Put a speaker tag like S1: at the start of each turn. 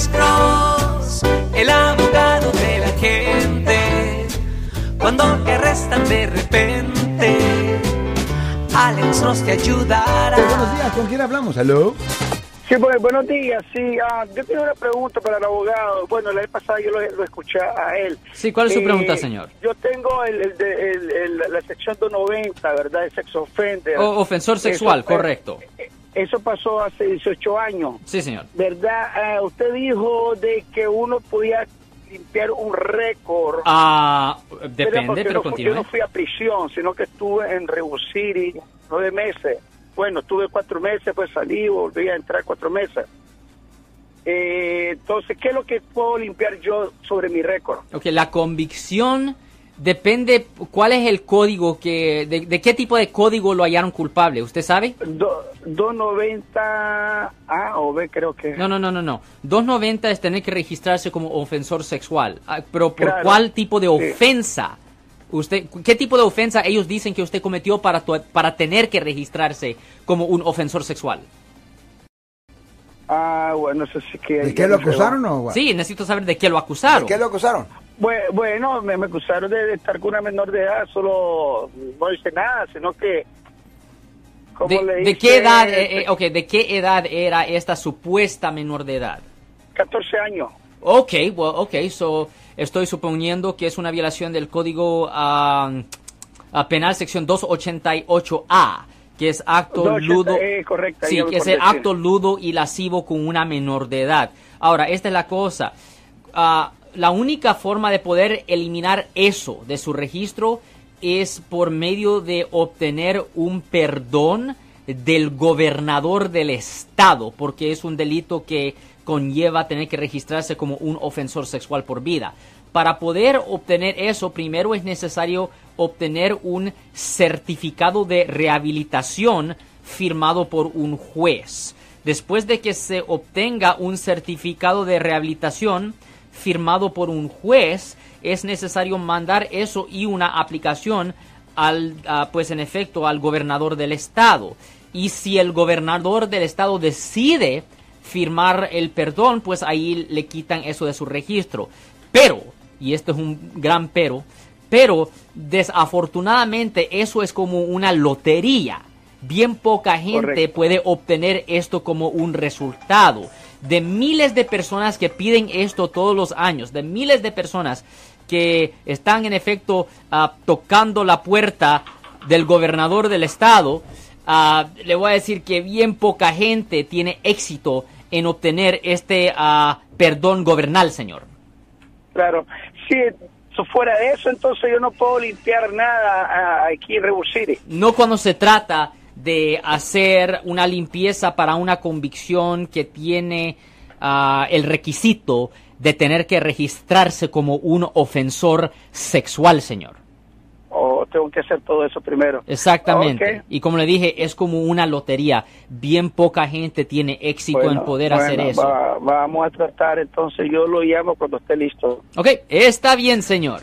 S1: Alex Cross, el abogado de la gente. Cuando te arrestan de repente, Alex Cross te ayudará.
S2: Buenos días, ¿con quién hablamos? ¿Aló?
S3: Sí, pues, buenos días. Sí, ah, yo tengo una pregunta para el abogado. Bueno, la vez pasada yo lo, lo escuché a él.
S4: Sí, ¿cuál es su
S3: Eh,
S4: pregunta, señor?
S3: Yo tengo el, el el- el- la sección 290, ¿verdad? El sex offender.
S4: O- ofensor sexual,
S3: Eso,
S4: correcto.
S3: Eso pasó hace 18 años.
S4: Sí, señor.
S3: ¿Verdad? Ah, usted dijo de que uno podía limpiar un récord.
S4: Ah, depende,
S3: Porque
S4: pero
S3: no
S4: continúe.
S3: Yo no fui a prisión, sino que estuve en Rebu City nueve meses. Bueno, estuve cuatro meses, pues salí, volví a entrar cuatro meses. Eh, entonces, ¿qué es lo que puedo limpiar yo sobre mi récord?
S4: Ok, la convicción depende cuál es el código que... De, de qué tipo de código lo hallaron culpable? ¿Usted sabe?
S3: Do- 290 A o B creo que.
S4: No, no, no, no, no. 290 es tener que registrarse como ofensor sexual. Ah, pero ¿por
S3: Claro.
S4: cuál tipo de
S3: Sí.
S4: ofensa? Usted, ¿Qué tipo de ofensa ellos dicen que usted cometió para, tu- para tener que registrarse como un ofensor sexual?
S3: Ah, bueno, eso sí que...
S2: ¿De qué lo acusaron o?
S4: Sí, necesito saber de qué lo acusaron.
S2: ¿De qué lo acusaron?
S3: Bue- Bueno, me, me acusaron de, de estar con una menor de edad, solo no hice nada, sino que... ¿cómo
S4: ¿De,
S3: le
S4: de qué edad, eh, eh, ok, ¿De qué edad era esta supuesta menor de edad?
S3: 14 años.
S4: Ok, well, ok, so estoy suponiendo que es una violación del código ah, penal sección 288A, que es acto
S3: 280,
S4: ludo.
S3: eh, correcto, ahí
S4: sí, que es el acto ludo y lascivo con una menor de edad. Ahora, esta es la cosa. Ah, la única forma de poder eliminar eso de su registro es por medio de obtener un perdón del gobernador del estado, porque es un delito que conlleva tener que registrarse como un ofensor sexual por vida. Para poder obtener eso, primero es necesario obtener un certificado de rehabilitación firmado por un juez. Después de que se obtenga un certificado de rehabilitación firmado por un juez, es necesario mandar eso y una aplicación al, ah, pues en efecto, al gobernador del estado. Y si el gobernador del estado decide firmar el perdón, pues ahí le quitan eso de su registro. Pero, y esto es un gran pero, pero desafortunadamente eso es como una lotería. Bien poca gente
S3: Correcto.
S4: puede obtener esto como un resultado. De miles de personas que piden esto todos los años, de miles de personas que están en efecto ah, tocando la puerta del gobernador del estado, ah, le voy a decir que bien poca gente tiene éxito en obtener este ah, perdón gobernal, señor.
S3: Claro. Si so, fuera de eso, entonces yo no puedo limpiar nada aquí en Rebu City.
S4: No cuando se trata de hacer una limpieza para una convicción que tiene ah, el requisito de tener que registrarse como un ofensor sexual, señor.
S3: O tengo que hacer todo eso primero.
S4: Exactamente. Y como le dije, es como una lotería. Bien poca gente tiene éxito
S3: Bueno,
S4: en poder
S3: bueno,
S4: hacer eso.
S3: va- vamos a tratar, entonces yo lo llamo cuando esté listo.
S4: Ok, está bien, señor.